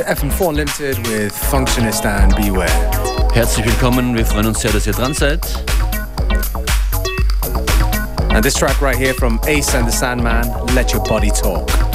to FM4 Unlimited with Functionist and Beware. Herzlich willkommen, wir freuen uns sehr, dass ihr dran seid. And this track right here from Ace and the Sandman, Let Your Body Talk.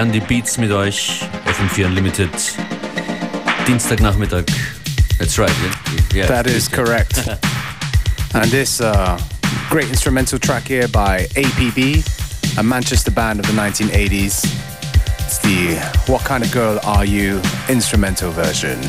Feiern die Beats mit euch. FM4 Unlimited. Dienstagnachmittag. That's right. Yeah. yeah that is correct. and this uh, great instrumental track here by APB, a Manchester band of the 1980s. It's the What Kind of Girl Are You instrumental version.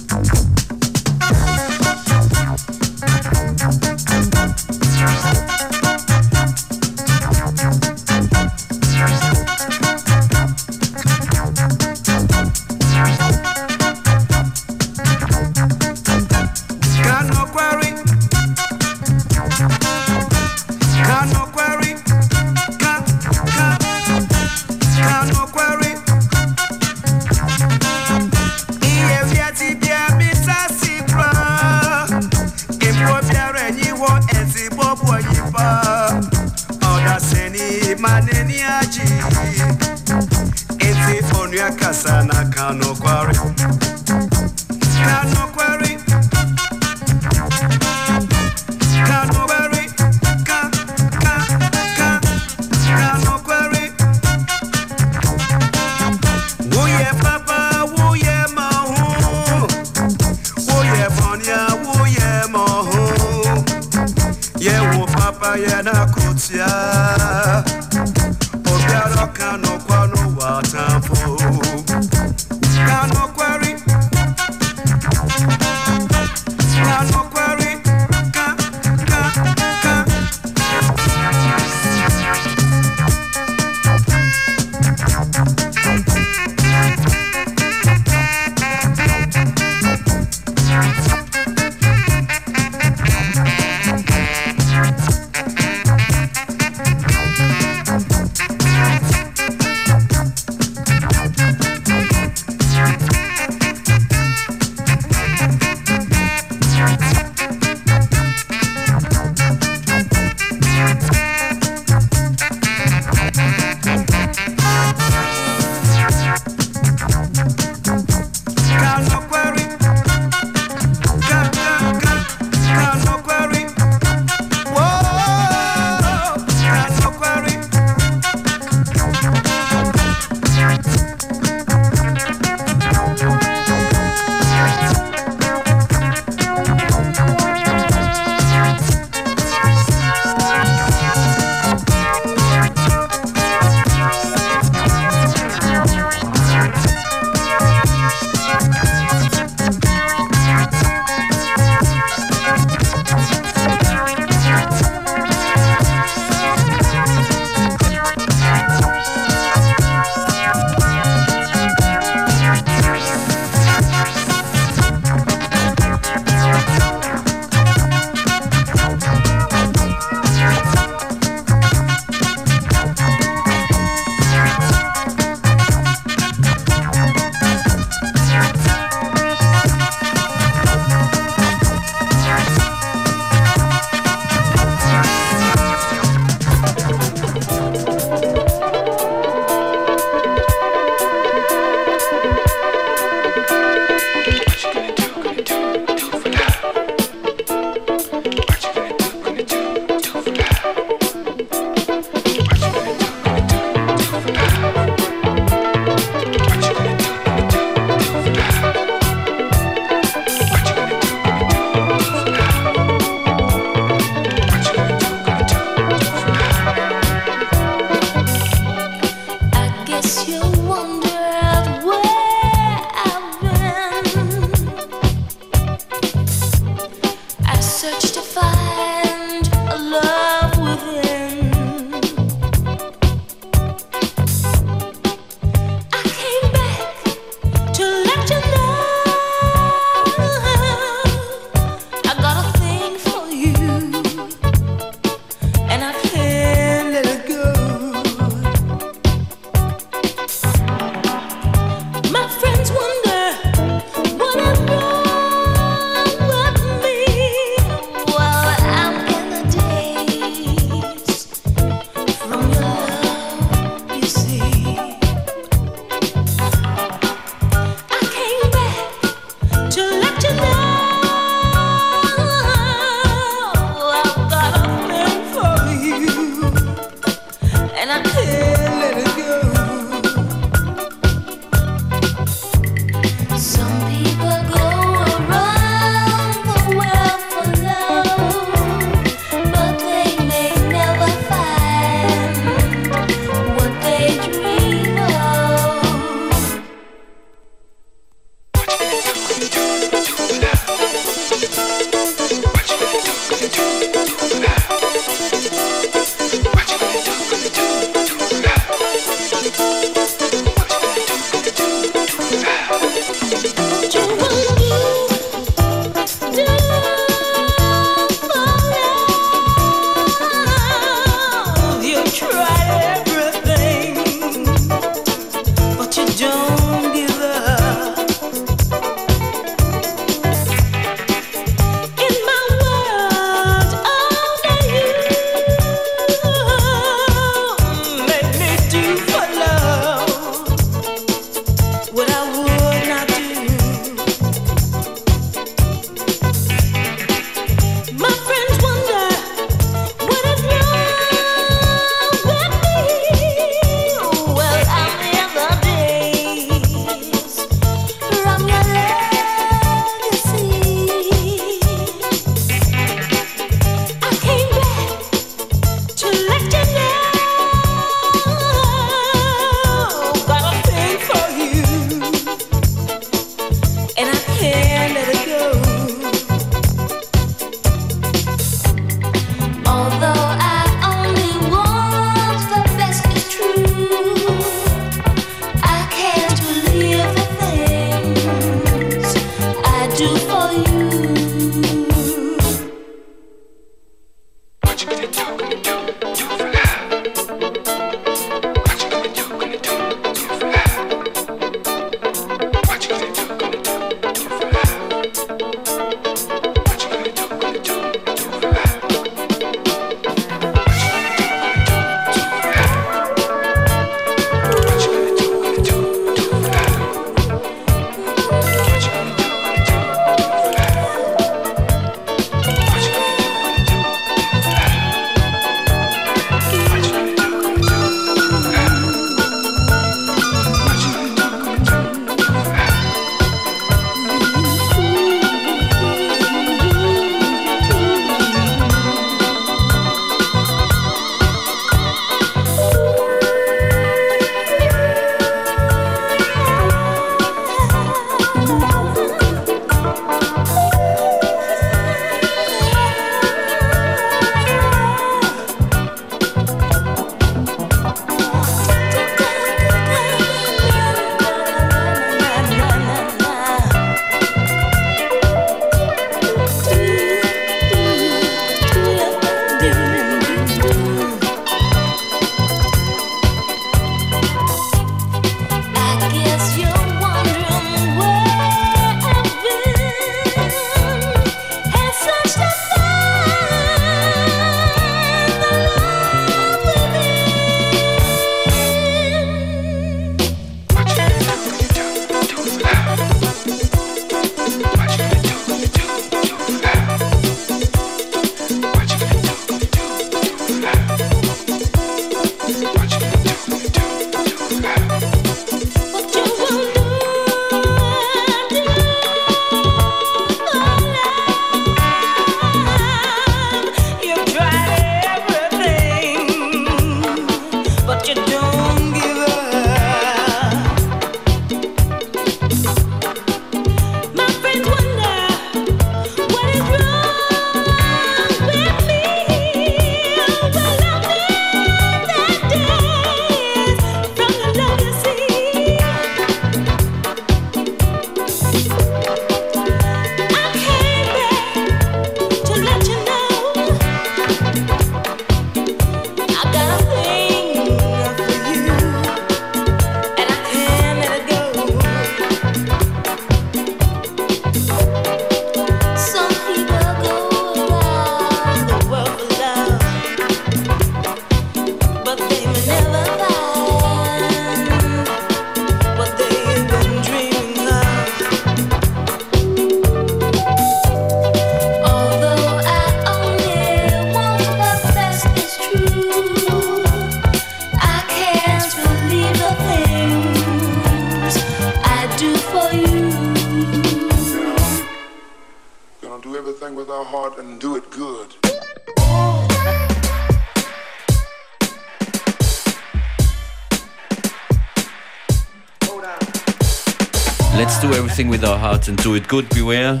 With heart and do it good, beware.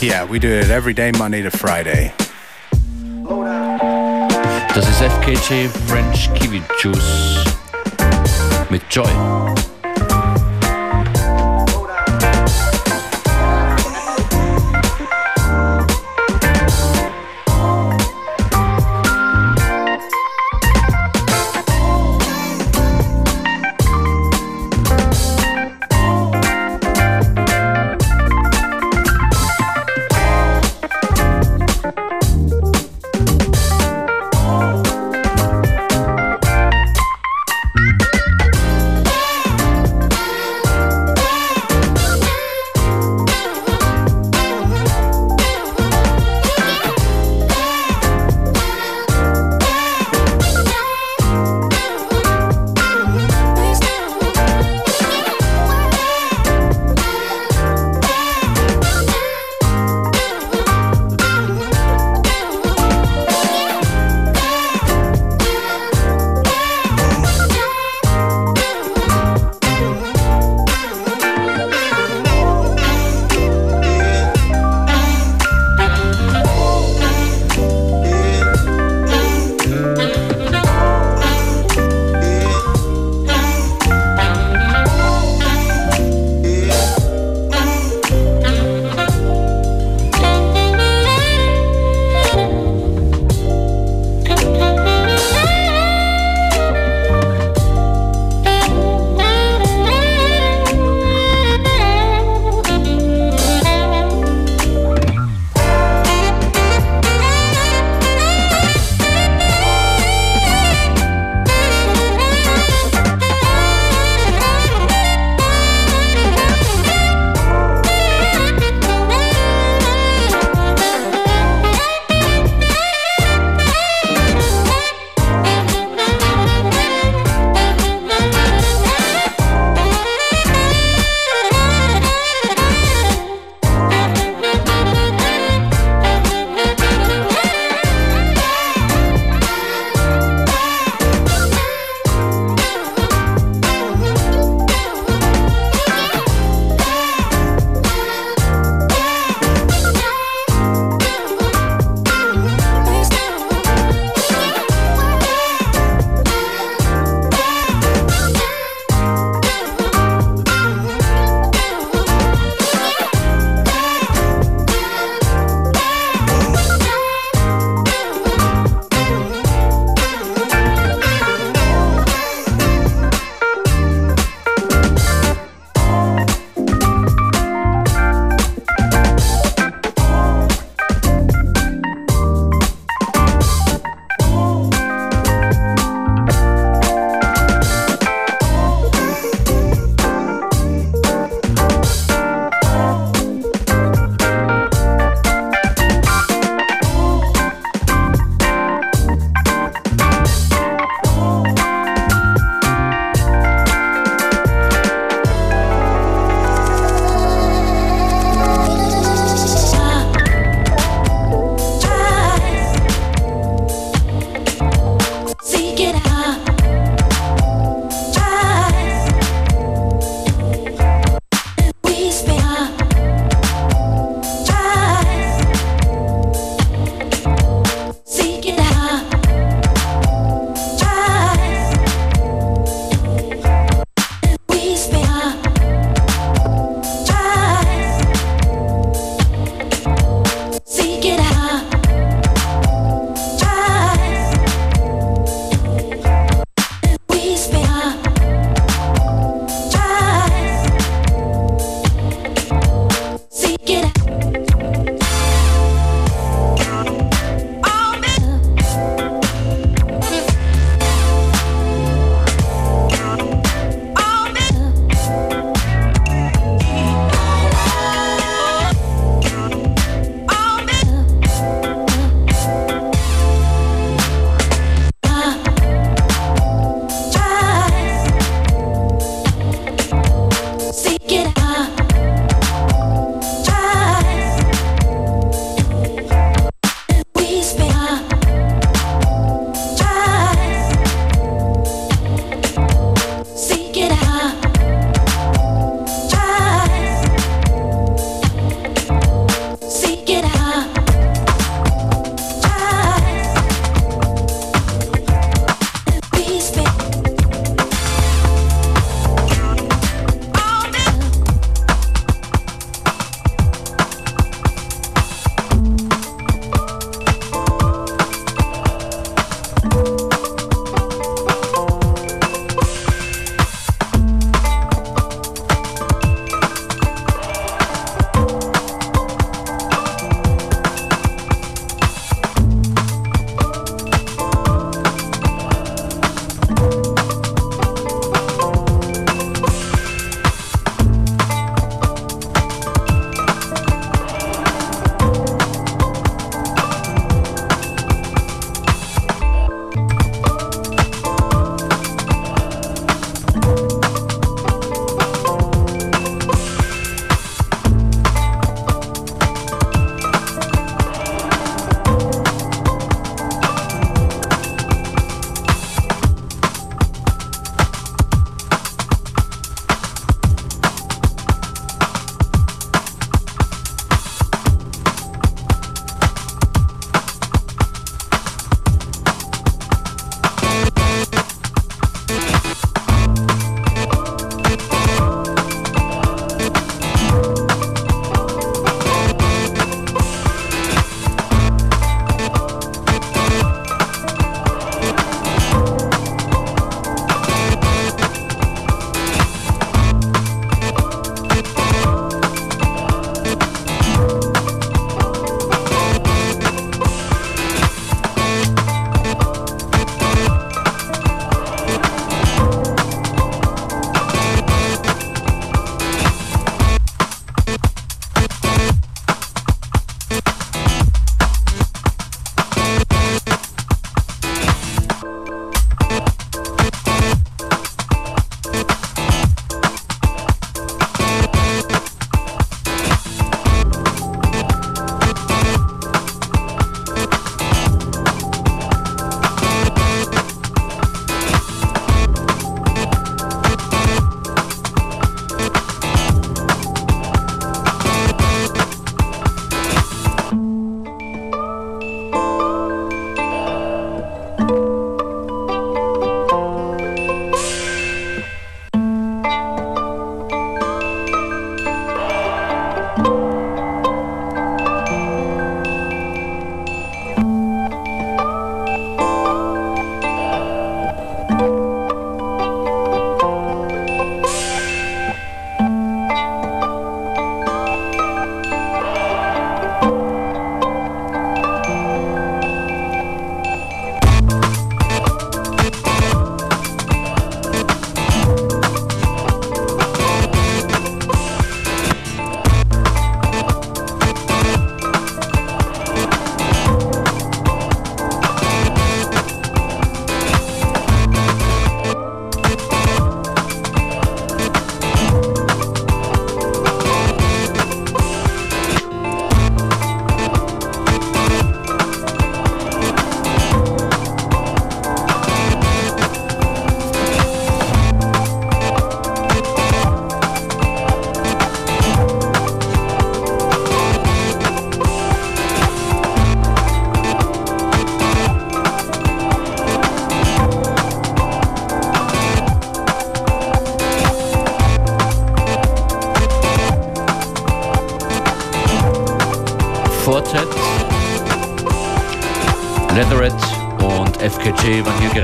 Yeah, we do it every day, Monday to Friday. Das ist FKJ French Kiwi Juice mit Joy.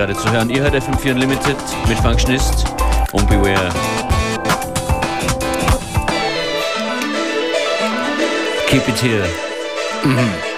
Gerade zu hören. Ihr hört FM4 Unlimited mit Functionist und Beware. Keep it here. Mhm.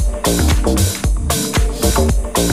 Boom, boom, boom.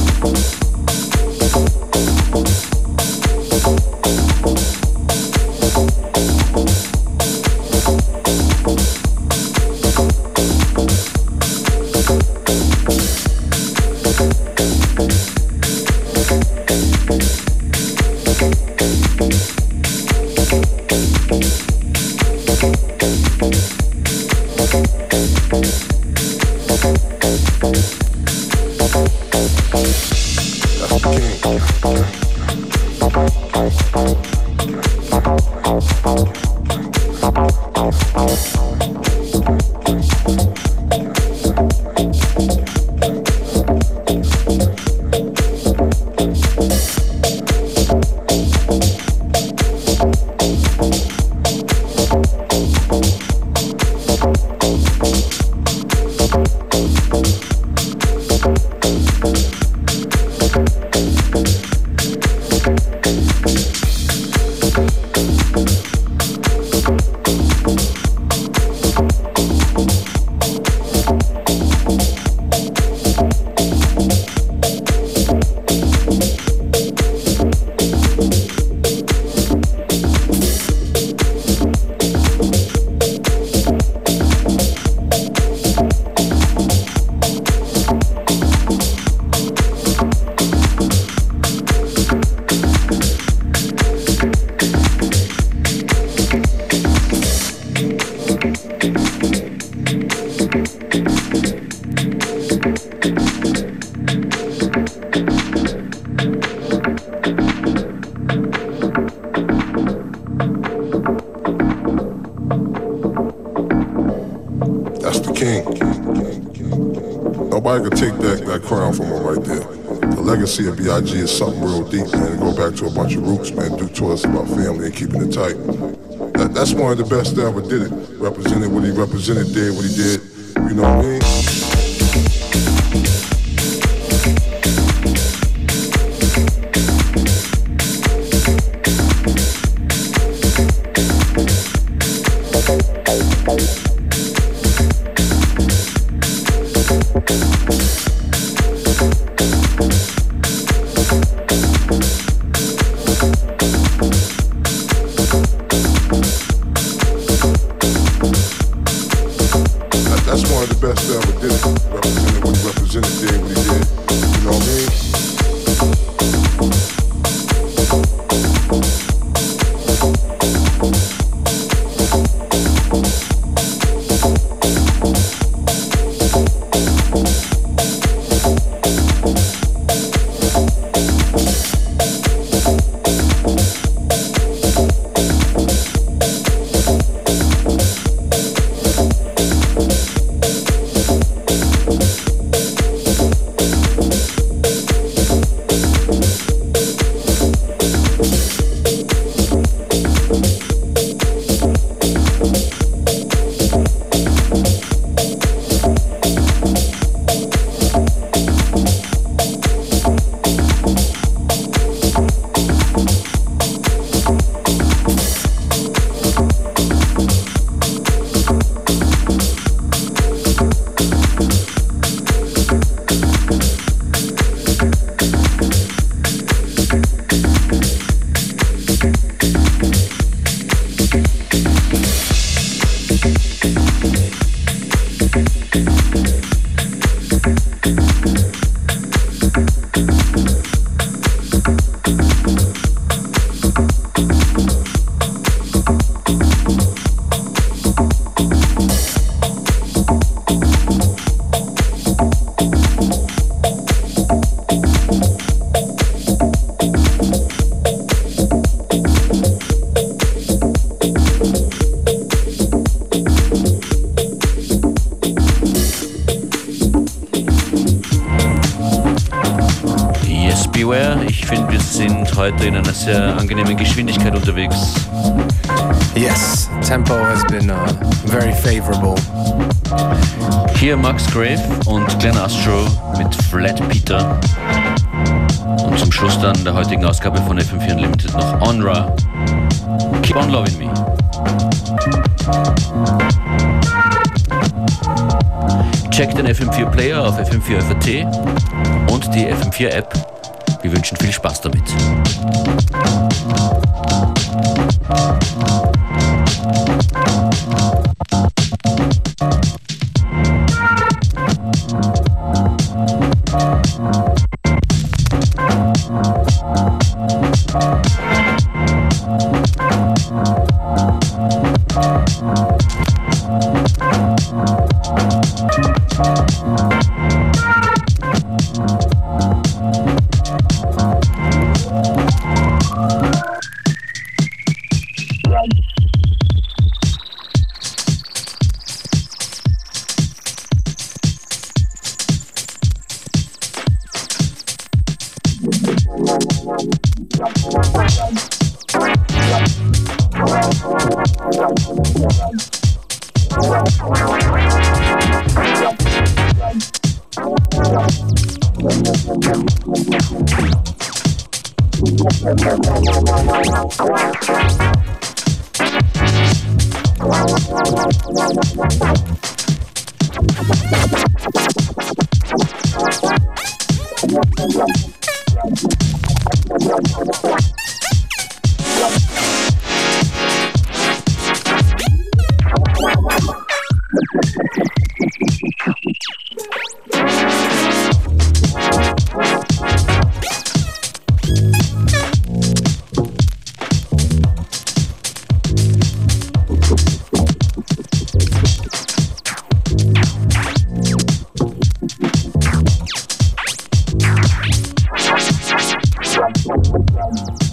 A is something real deep, man, and go back to a bunch of roots, man, do to us about family and keeping it tight. That, that's one of the best that ever did it. Represented what he represented, did what he did. You know what I mean? Angenehmen Geschwindigkeit unterwegs. Yes, tempo has been uh, very favorable. Hier Max Grave und Glenn Astro mit Flat Peter. Und zum Schluss dann der heutigen Ausgabe von FM4 Unlimited noch Onra. Keep on loving me. Check den FM4 Player auf FM4 FAT und die FM4 App. Wir wünschen viel Spaß damit.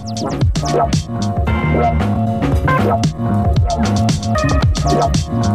Thank you.